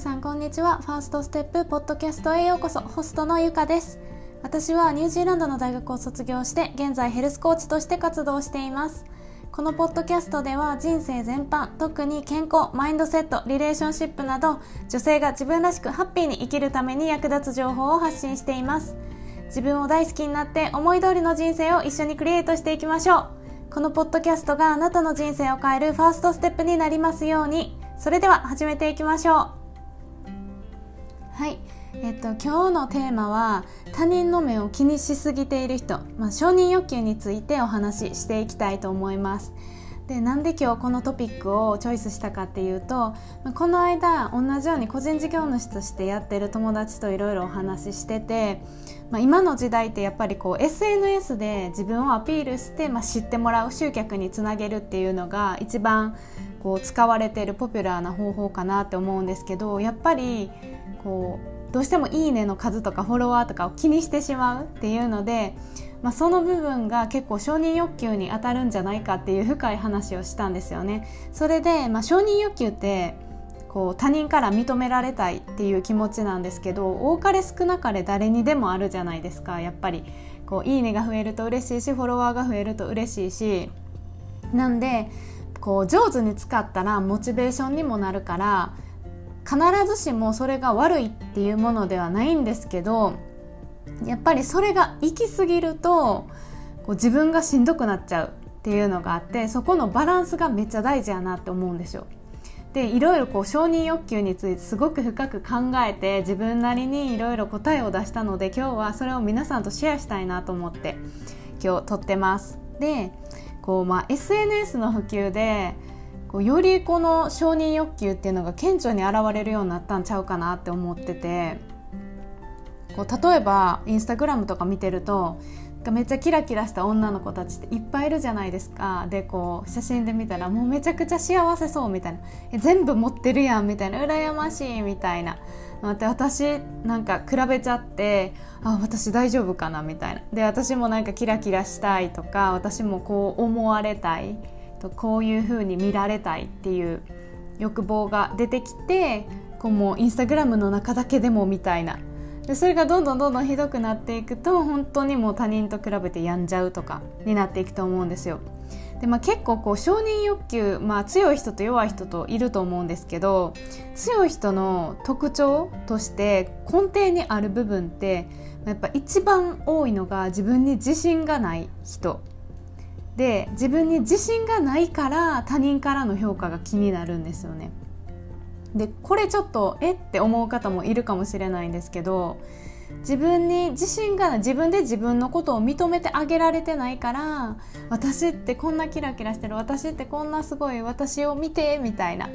さんこんにちは。ファーストステップポッドキャストへようこそ。ホストのゆかです。私はニュージーランドの大学を卒業して現在ヘルスコーチとして活動しています。このポッドキャストでは人生全般特に健康マインドセットリレーションシップなど女性が自分らしくハッピーに生きるために役立つ情報を発信しています。自分を大好きになって思い通りの人生を一緒にクリエイトしていきましょう。このポッドキャストがあなたの人生を変えるファーストステップになりますように。それでは始めていきましょう。はい。えっと、今日のテーマは他人の目を気にしすぎている人、まあ、承認欲求についてお話ししていきたいと思います。でなんで今日このトピックをチョイスしたかっていうとこの間同じように個人事業主としてやってる友達といろいろお話ししてて、まあ、今の時代ってやっぱりこう SNS で自分をアピールして、まあ、知ってもらう集客につなげるっていうのが一番こう使われているポピュラーな方法かなって思うんですけどやっぱりこうどうしても「いいね」の数とかフォロワーとかを気にしてしまうっていうので、まあ、その部分が結構承認欲求に当たるんじゃないかっていう深い話をしたんですよね。それで、まあ、承認欲求ってこう他人から認められたいっていう気持ちなんですけど多かれ少なかれ誰にでもあるじゃないですかやっぱりこういいねが増えると嬉しいしフォロワーが増えると嬉しいしなんでこう上手に使ったらモチベーションにもなるから必ずしもそれが悪いっていうものではないんですけどやっぱりそれが行き過ぎるとこう自分がしんどくなっちゃうっていうのがあってそこのバランスがめっちゃ大事やなって思うんですよ。でいろいろこう承認欲求についてすごく深く考えて自分なりにいろいろ答えを出したので今日はそれを皆さんとシェアしたいなと思って今日撮ってます。でこう、まあ、SNS の普及でこうよりこの承認欲求っていうのが顕著に現れるようになったんちゃうかなって思っててこう例えばインスタグラムとか見てるとめっちゃキラキラした女の子たちっていっぱいいるじゃないですか。でこう写真で見たらもうめちゃくちゃ幸せそうみたいな。全部持ってるやんみたいな。羨ましいみたいな。って私なんか比べちゃってあ私大丈夫かなみたいな。で私もなんかキラキラしたいとか私もこう思われたい。とこういう風に見られたいっていう欲望が出てきてこうもうインスタグラムの中だけでもみたいなでそれがどんどんどんどんひどくなっていくと本当にもう他人と比べて病んじゃうとかになっていくと思うんですよ。でまあ、結構こう承認欲求、まあ、強い人と弱い人といると思うんですけど強い人の特徴として根底にある部分ってやっぱ一番多いのが自分に自信がない人で自分に自信がないから他人からの評価が気になるんですよね。でこれちょっとえって思う方もいるかもしれないんですけど自分に自信がない自分で自分のことを認めてあげられてないから私ってこんなキラキラしてる私ってこんなすごい私を見てみたいな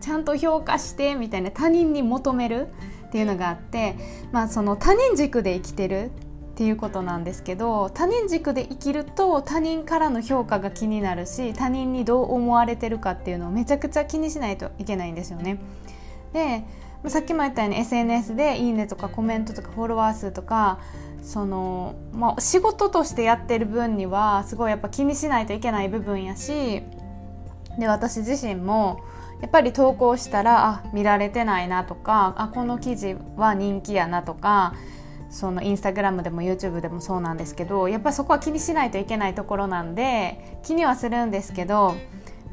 ちゃんと評価してみたいな他人に求めるっていうのがあって、まあ、その他人軸で生きてるっていうことなんですけど他人軸で生きると他人からの評価が気になるし他人にどう思われてるかっていうのをめちゃくちゃ気にしないといけないんですよね。でさっきも言ったように SNS で「いいね」とかコメントとかフォロワー数とかその、まあ、仕事としてやってる分にはすごいやっぱ気にしないといけない部分やしで私自身もやっぱり投稿したらあ見られてないなとかあこの記事は人気やなとかそのインスタグラムでも YouTube でもそうなんですけどやっぱりそこは気にしないといけないところなんで気にはするんですけど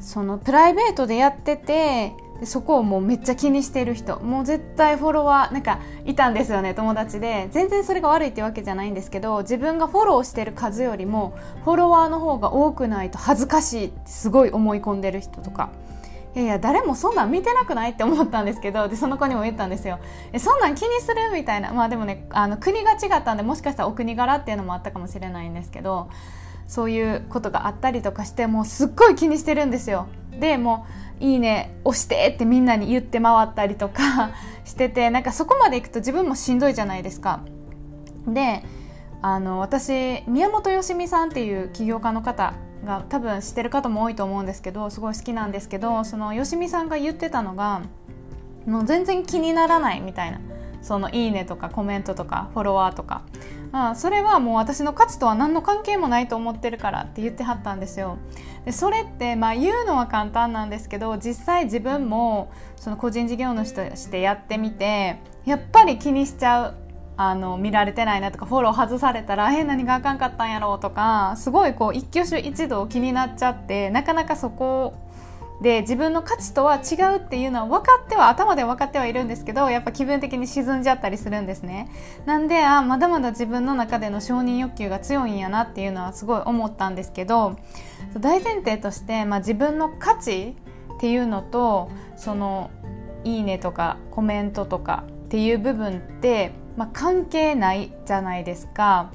そのプライベートでやっててそこをもうめっちゃ気にしてる人もう絶対フォロワーなんかいたんですよね友達で全然それが悪いってわけじゃないんですけど自分がフォローしてる数よりもフォロワーの方が多くないと恥ずかしいってすごい思い込んでる人とか。いやいや誰もそんなん見てなくないって思ったんですけどでその子にも言ったんですよ。えそんなん気にするみたいな。まあでもねあの国が違ったんでもしかしたらお国柄っていうのもあったかもしれないんですけどそういうことがあったりとかしてもうすっごい気にしてるんですよ。でもういいね押してってみんなに言って回ったりとか しててなんかそこまでいくと自分もしんどいじゃないですか。であの私宮本よしみさんっていう起業家の方が多分知ってる方も多いと思うんですけどすごい好きなんですけどそのよしみさんが言ってたのがもう全然気にならないみたいなそのいいねとかコメントとかフォロワーとか、まあ、それはもう私の価値とは何の関係もないと思ってるからって言ってはったんですよ。でそれってまあ言うのは簡単なんですけど実際自分もその個人事業主としてやってみてやっぱり気にしちゃうあの見られてないなとかフォロー外されたらえ何があかんかったんやろうとかすごいこう一挙手一動気になっちゃってなかなかそこで自分の価値とは違うっていうのは分かっては頭で分かってはいるんですけどやっぱ気分的に沈んじゃったりするんですね。なんであまだまだ自分の中での承認欲求が強いんやなっていうのはすごい思ったんですけど大前提として、まあ、自分の価値っていうのとそのいいねとかコメントとかっていう部分ってまあ、関係ないじゃないですか。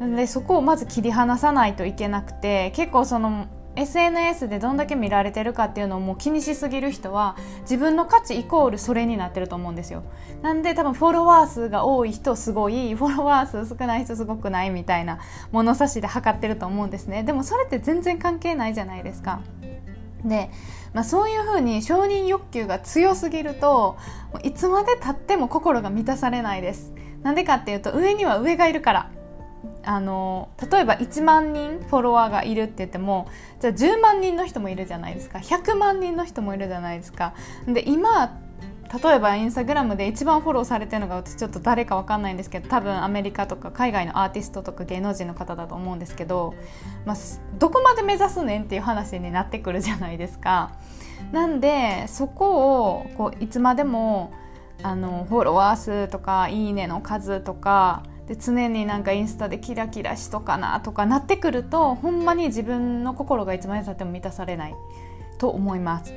でそこをまず切り離さないといけなくて結構その SNS でどんだけ見られてるかっていうのをもう気にしすぎる人は自分の価値イコールそれになってると思うんですよ。なんで多分フォロワー数が多い人すごいフォロワー数少ない人すごくないみたいな物差しで測ってると思うんですね。でもそれって全然関係ないじゃないですか。で、まあ、そういうふうに承認欲求が強すぎるといつまでたっても心が満たされないです。なんでかっていうと上には上がいるから。あの例えば1万人フォロワーがいるって言ってもじゃあ10万人の人もいるじゃないですか。100万人の人もいるじゃないですか。で今例えばインスタグラムで一番フォローされてるのが私ちょっと誰か分かんないんですけど多分アメリカとか海外のアーティストとか芸能人の方だと思うんですけど、まあ、どこまで目指すねんっていう話になってくるじゃないですか。なんでそこをこういつまでもあのフォロワー数とかいいねの数とかで常になんかインスタでキラキラしとかなとかなってくるとほんまに自分の心がいつまでたっても満たされないと思います。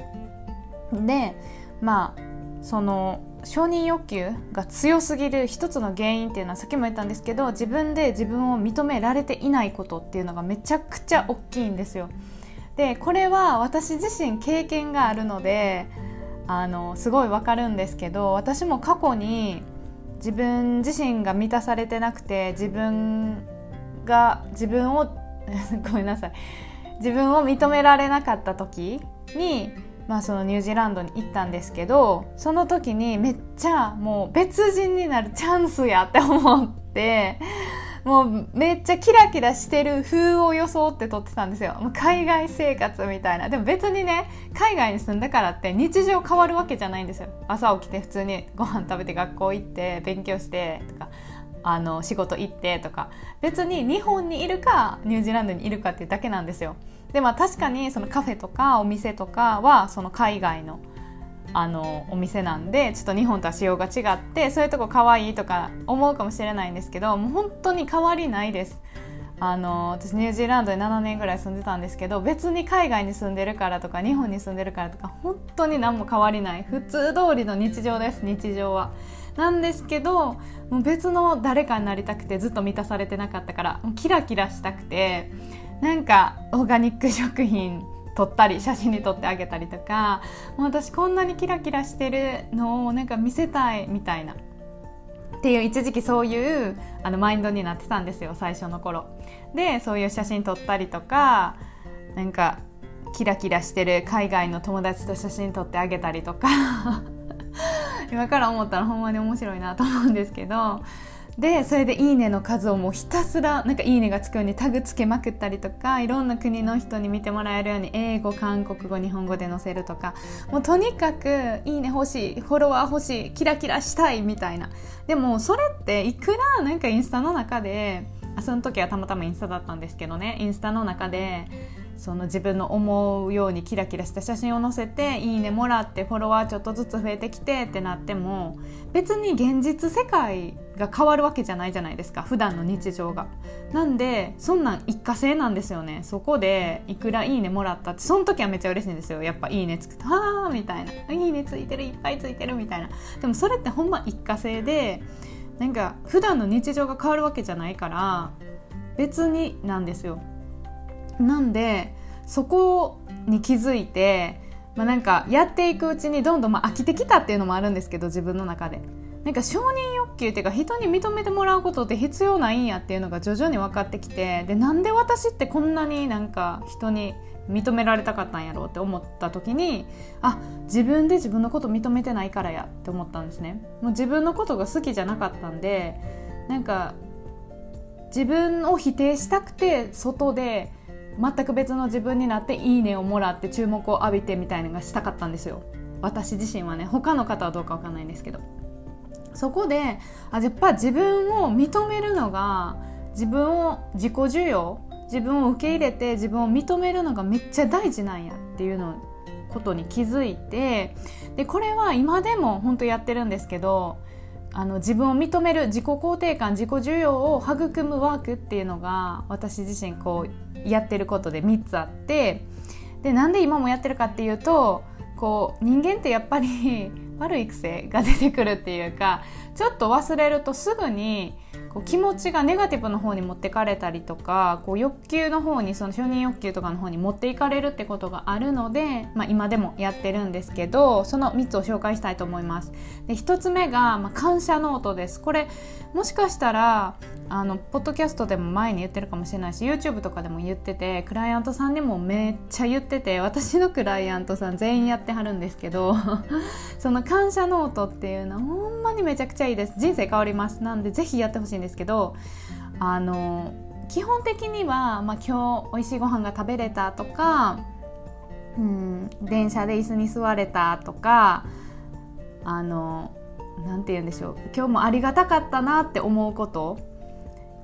でまあその承認欲求が強すぎる一つの原因っていうのはさっきも言ったんですけど自分で自分を認められていないことっていうのがめちゃくちゃ大きいんですよ。でこれは私自身経験があるのであのすごいわかるんですけど私も過去に自分自身が満たされてなくて自分が自分を ごめんなさい自分を認められなかった時にまあ、そのニュージーランドに行ったんですけどその時にめっちゃもう別人になるチャンスやって思ってもうめっちゃキラキラしてる風を装って撮ってたんですよ。海外生活みたいな。でも別にね海外に住んだからって日常変わるわけじゃないんですよ。朝起きて普通にご飯食べて学校行って勉強してとかあの仕事行ってとか。別に日本にいるかニュージーランドにいるかっていうだけなんですよ。でまあ確かにそのカフェとかお店とかはその海外のあのお店なんでちょっと日本とは仕様が違ってそういうとこ可愛いとか思うかもしれないんですけどもう本当に変わりないです。あの私ニュージーランドで7年ぐらい住んでたんですけど別に海外に住んでるからとか日本に住んでるからとか本当に何も変わりない普通通りの日常です日常は。なんですけどもう別の誰かになりたくてずっと満たされてなかったからもうキラキラしたくてなんかオーガニック食品撮ったり写真に撮ってあげたりとかもう私こんなにキラキラしてるのをなんか見せたいみたいな。っていう一時期そういうあのマインドになってたんですよ最初の頃。でそういう写真撮ったりとかなんかキラキラしてる海外の友達と写真撮ってあげたりとか。今から思ったらほんまに面白いなと思うんですけどでそれで「いいね」の数をもうひたすらなんか「いいね」がつくようにタグつけまくったりとかいろんな国の人に見てもらえるように英語韓国語日本語で載せるとかもうとにかく「いいね」欲しいフォロワー欲しいキラキラしたいみたいな。でもそれっていくらなんかインスタの中であその時はたまたまインスタだったんですけどねインスタの中でその自分の思うようにキラキラした写真を載せていいねもらってフォロワーちょっとずつ増えてきてってなっても別に現実世界が変わるわけじゃないじゃないですか普段の日常が。なんでそんなん一過性なんですよね。そこでいくらいいねもらったってその時はめっちゃ嬉しいんですよ。やっぱいいねつくとはあみたいな。いいねついてるいっぱいついてるみたいな。でもそれってほんま一過性でなんか普段の日常が変わるわけじゃないから別になんですよ。なんでそこに気づいて、まあ、なんかやっていくうちにどんどんまあ飽きてきたっていうのもあるんですけど自分の中で。なんか承認欲求っていうか人に認めてもらうことって必要ないんやっていうのが徐々に分かってきてでなんで私ってこんなになんか人に認められたかったんやろうって思った時にあ自分で自分のこと認めてないからやって思ったんですね。もう自分のことが好きじゃなかったんでなんか自分を否定したくて外で全く別の自分になって「いいね」をもらって注目を浴びてみたいなのがしたかったんですよ。私自身はね。他の方はどうか分かんないんですけど。そこであやっぱ自分を認めるのが自分を自己需要自分を受け入れて自分を認めるのがめっちゃ大事なんやっていうのことに気づいてでこれは今でも本当やってるんですけどあの自分を認める自己肯定感自己需要を育むワークっていうのが私自身こうやってることで3つあってでなんで今もやってるかっていうとこう人間ってやっぱり悪い癖が出てくるっていうかちょっと忘れるとすぐにこう気持ちがネガティブの方に持ってかれたりとかこう欲求の方にその承認欲求とかの方に持っていかれるってことがあるので、まあ、今でもやってるんですけどその3つを紹介したいと思います。で1つ目が、まあ、感謝ノートですこれもしかしたらあのポッドキャストでも前に言ってるかもしれないし YouTube とかでも言っててクライアントさんにもめっちゃ言ってて私のクライアントさん全員やってはるんですけど その感謝ノートっていうのはほんまにめちゃくちゃいいです。人生変わります。なんでぜひやってほしいんですけどあの基本的には、まあ、今日おいしいご飯が食べれたとか、うん、電車で椅子に座れたとかあのなんて言うんでしょう。今日もありがたかったなって思うこと。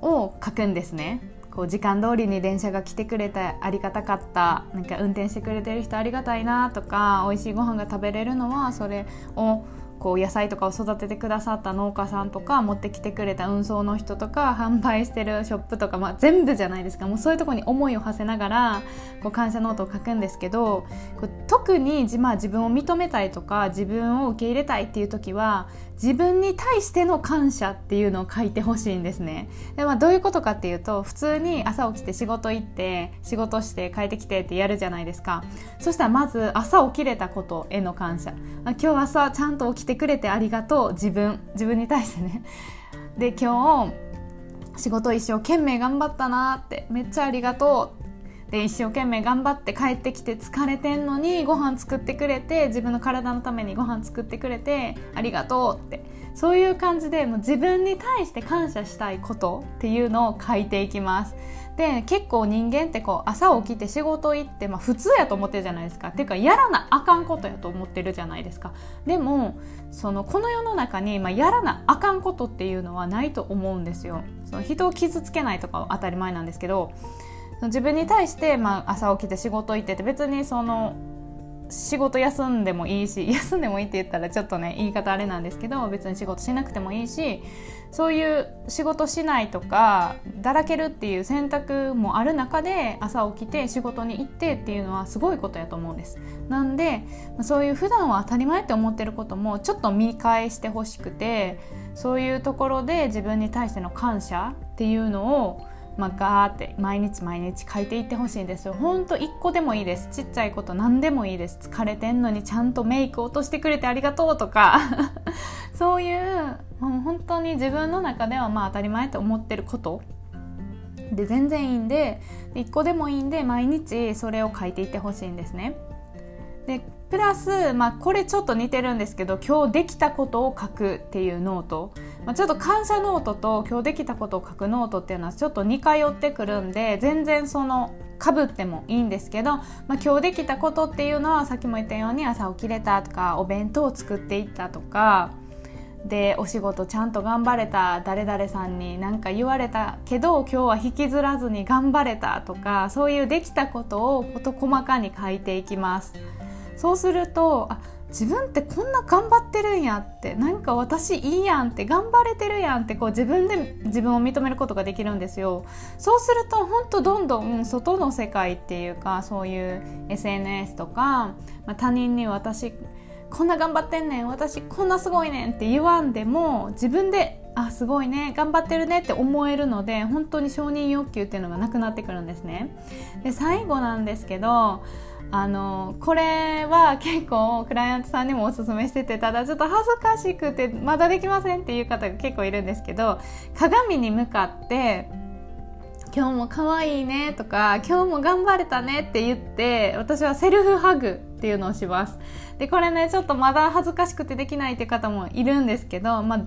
を書くんですね。こう時間通りに電車が来てくれてありがたかった。なんか運転してくれてる人ありがたいなとか美味しいご飯が食べれるのはそれをこう野菜とかを育ててくださった農家さんとか持ってきてくれた運送の人とか販売してるショップとか、まあ、全部じゃないですか。もうそういうとこに思いを馳せながらこう感謝ノートを書くんですけどこう特に、まあ、自分を認めたいとか自分を受け入れたいっていう時は自分に対しての感謝っていうのを書いてほしいんですね。で、まあ、どういうことかっていうと普通に朝起きて仕事行って仕事して帰ってきてってやるじゃないですか。そしたらまず朝起きれたことへの感謝。今日朝ちゃんと起きてくれてありがとう自分自分に対してね。で今日仕事一生懸命頑張ったなってめっちゃありがとう。で一生懸命頑張って帰ってきて疲れてんのにご飯作ってくれて自分の体のためにご飯作ってくれてありがとうって。そういう感じでもう自分に対して感謝したいことっていうのを書いていきます。で結構人間ってこう朝起きて仕事行って、まあ、普通やと思ってるじゃないですか。っていうかやらなあかんことやと思ってるじゃないですか。でもそのこの世の中に、まあ、やらなあかんことっていうのはないと思うんですよ。その人を傷つけないとかは当たり前なんですけど自分に対して、まあ、朝起きて仕事行ってて別にその仕事休んでもいいし 休んでもいいって言ったらちょっとね言い方あれなんですけど別に仕事しなくてもいいしそういう仕事しないとかだらけるっていう選択もある中で朝起きて仕事に行ってっていうのはすごいことやと思うんです。なんでそういう普段は当たり前って思ってることもちょっと見返してほしくてそういうところで自分に対しての感謝っていうのをまあ、ガーって毎日毎日書いていってほしいんですよ。ほんと1個でもいいです。ちっちゃいこと何でもいいです。疲れてんのにちゃんとメイク落としてくれてありがとうとか。そういうもう本当に自分の中ではまあ当たり前と思ってること。で全然いいんで1個でもいいんで毎日それを書いていってほしいんですね。でプラス、まあ、これちょっと似てるんですけど今日できたことを書くっていうノート、まあ、ちょっと感謝ノートと今日できたことを書くノートっていうのはちょっと似通ってくるんで全然そのかぶってもいいんですけど、まあ、今日できたことっていうのはさっきも言ったように朝起きれたとかお弁当を作っていったとかでお仕事ちゃんと頑張れた誰々さんに何か言われたけど今日は引きずらずに頑張れたとかそういうできたことを事細かに書いていきます。そうするとあ自分ってこんな頑張ってるんやってなんか私いいやんって頑張れてるやんってこう自分で自分を認めることができるんですよ。そうすると本当どんどん外の世界っていうかそういう SNS とか、まあ、他人に私こんな頑張ってんねん私こんなすごいねんって言わんでも自分であすごいね。頑張ってるねって思えるので本当に承認欲求っていうのがなくなってくるんですね。で最後なんですけどあのこれは結構クライアントさんにもおすすめしててただちょっと恥ずかしくてまだできませんっていう方が結構いるんですけど鏡に向かって今日も可愛いねとか今日も頑張れたねって言って私はセルフハグっていうのをします。でこれねちょっとまだ恥ずかしくてできないっていう方もいるんですけどまあ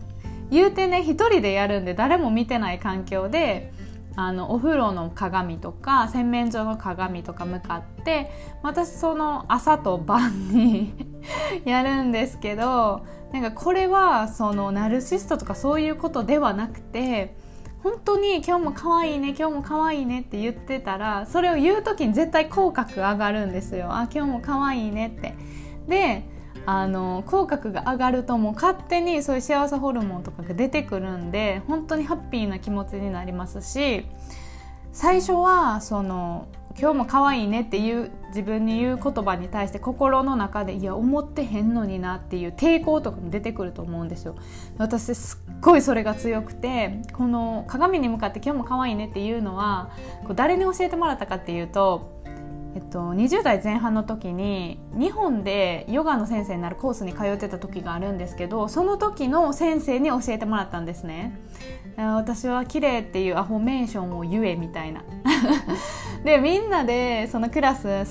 言うてね一人でやるんで誰も見てない環境であのお風呂の鏡とか洗面所の鏡とか向かって私その朝と晩に やるんですけどなんかこれはそのナルシストとかそういうことではなくて本当に今日も可愛いね今日も可愛いねって言ってたらそれを言う時に絶対口角上がるんですよ。あ今日も可愛いねって。であの口角が上がるともう勝手にそういう幸せホルモンとかが出てくるんで本当にハッピーな気持ちになりますし最初はその今日も可愛いねっていう自分に言う言葉に対して心の中でいや思ってへんのになっていう抵抗とかも出てくると思うんですよ。私すっごいそれが強くてこの鏡に向かって今日も可愛いねっていうのはこう誰に教えてもらったかっていうとえっと、20代前半の時に日本でヨガの先生になるコースに通ってた時があるんですけどその時の先生に教えてもらったんですね。私は綺麗っていうアファメーションを言えみたいな。でみんなでそのクラス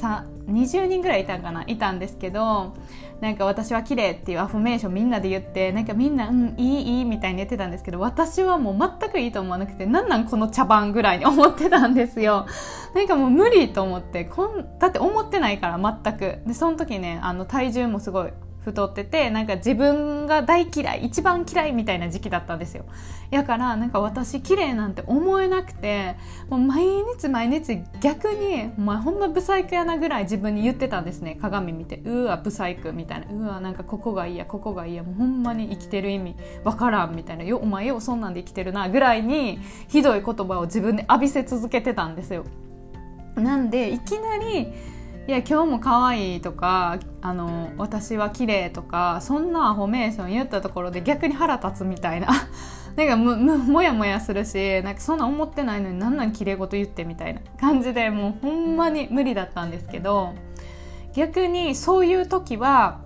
20人ぐらいいたんかないたんですけどなんか私は綺麗っていうアファメーションみんなで言ってなんかみんなうんいいいいみたいに言ってたんですけど私はもう全くいいと思わなくてなんなんこの茶番ぐらいに思ってたんですよ。なんかもう無理と思ってこんだって思ってないから全く。でその時ねあの体重もすごい太っててなんか自分が大嫌い一番嫌いみたいな時期だったんですよ。やからなんか私綺麗なんて思えなくてもう毎日毎日逆にお前ほんまブサイクやなぐらい自分に言ってたんですね。鏡見てうわブサイクみたいな。うわなんかここがいいやここがいいやもうほんまに生きてる意味わからんみたいな。よお前よそんなんで生きてるなぐらいにひどい言葉を自分で浴びせ続けてたんですよ。なんでいきなりいや今日も可愛いとかあの私は綺麗とかそんなアファメーション言ったところで逆に腹立つみたいな。なんかももやもやするしなんかそんな思ってないのになんなん綺麗事言ってみたいな。感じでもうほんまに無理だったんですけど逆にそういう時は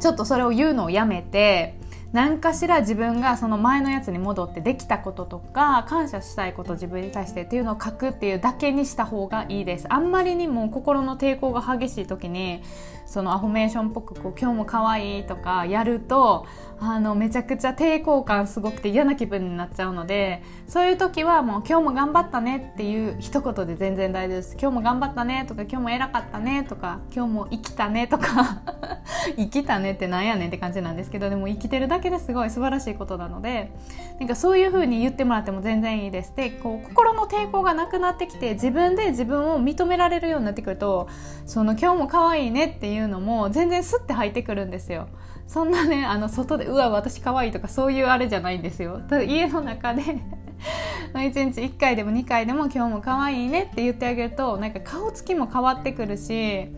ちょっとそれを言うのをやめて何かしら自分がその前のやつに戻ってできたこととか感謝したいこと自分に対してっていうのを書くっていうだけにした方がいいです。あんまりにも心の抵抗が激しい時にそのアファメーションっぽくこう今日も可愛いとかやるとあのめちゃくちゃ抵抗感すごくて嫌な気分になっちゃうのでそういう時はもう今日も頑張ったねっていう一言で全然大丈夫です。今日も頑張ったねとか今日も偉かったねとか今日も生きたねとか 生きたねってなんやねんって感じなんですけどでも生きてるだけですごい素晴らしいことなのでなんかそういう風に言ってもらっても全然いいです。でこう心の抵抗がなくなってきて自分で自分を認められるようになってくるとその今日も可愛いねっていういうのも全然スッて入ってくるんですよ。そんなねあの外でうわ私可愛いとかそういうあれじゃないんですよ。ただ家の中で 1日1回でも2回でも今日も可愛いねって言ってあげるとなんか顔つきも変わってくるし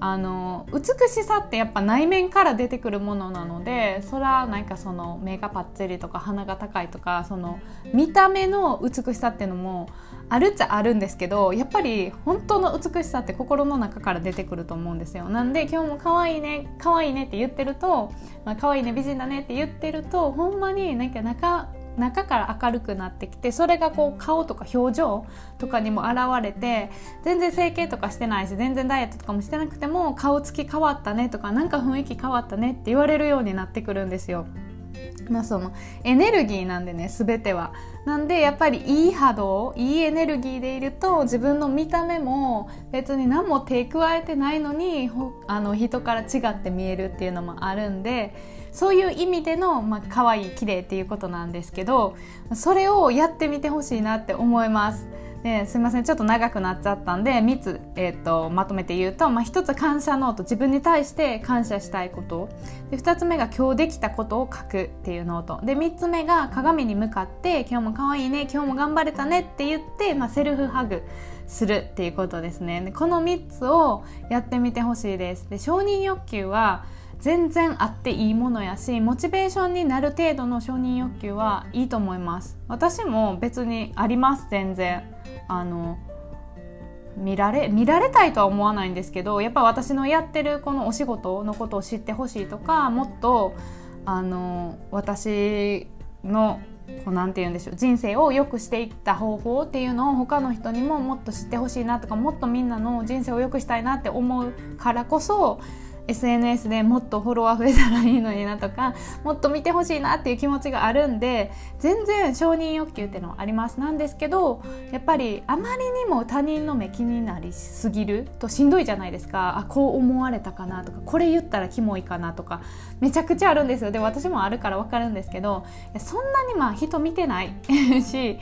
あの美しさってやっぱ内面から出てくるものなのでそれはなんかその目がパッチリとか鼻が高いとかその見た目の美しさっていうのもあるっちゃあるんですけどやっぱり本当の美しさって心の中から出てくると思うんですよなんで今日も可愛いね可愛いねって言ってると、まあ、可愛いね美人だねって言ってるとほんまになんか中中から明るくなってきてそれがこう顔とか表情とかにも現れて全然整形とかしてないし全然ダイエットとかもしてなくても顔つき変わったねとかなんか雰囲気変わったねって言われるようになってくるんですよ。まあそのエネルギーなんでね全ては。なんでやっぱりいい波動いいエネルギーでいると自分の見た目も別に何も手加えてないのにあの人から違って見えるっていうのもあるんでそういう意味での、まあ可愛い綺麗っていうことなんですけどそれをやってみてほしいなって思います。ですいませんちょっと長くなっちゃったんで3つ、えーと、まとめて言うと、まあ、1つ感謝ノート自分に対して感謝したいこと。で2つ目が今日できたことを書くっていうノート。で3つ目が鏡に向かって今日も可愛いね今日も頑張れたねって言って、まあ、セルフハグするっていうことですね。でこの3つをやってみてほしいです。で承認欲求は全然あっていいものやしモチベーションになる程度の承認欲求はいいと思います。私も別にあります全然。あの見られ見られたいとは思わないんですけどやっぱ私のやってるこのお仕事のことを知ってほしいとかもっとあの私のこうなて言うんでしょう人生を良くしていった方法っていうのを他の人にももっと知ってほしいなとかもっとみんなの人生を良くしたいなって思うからこそ SNS でもっとフォロワー増えたらいいのになとかもっと見てほしいなっていう気持ちがあるんで全然承認欲求っていうのはあります。なんですけどやっぱりあまりにも他人の目気になりすぎるとしんどいじゃないですか。あこう思われたかなとかこれ言ったらキモいかなとかめちゃくちゃあるんですよ。で私もあるから分かるんですけどそんなにまあ人見てない し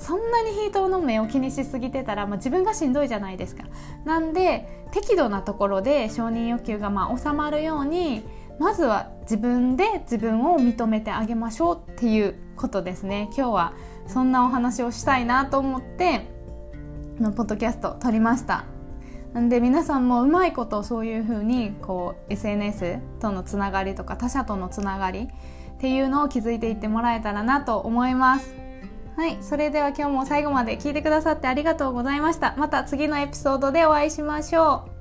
そんなに人の目を気にしすぎてたら、まあ、自分がしんどいじゃないですか。なんで適度なところで承認欲求がまあ収まるようにまずは自分で自分を認めてあげましょうっていうことですね。今日はそんなお話をしたいなと思ってのポッドキャスト撮りました。なんで皆さんもうまいことそういうふうにこう SNS とのつながりとか他者とのつながりっていうのを築いていってもらえたらなと思います。はい、それでは今日も最後まで聞いてくださってありがとうございました。また次のエピソードでお会いしましょう。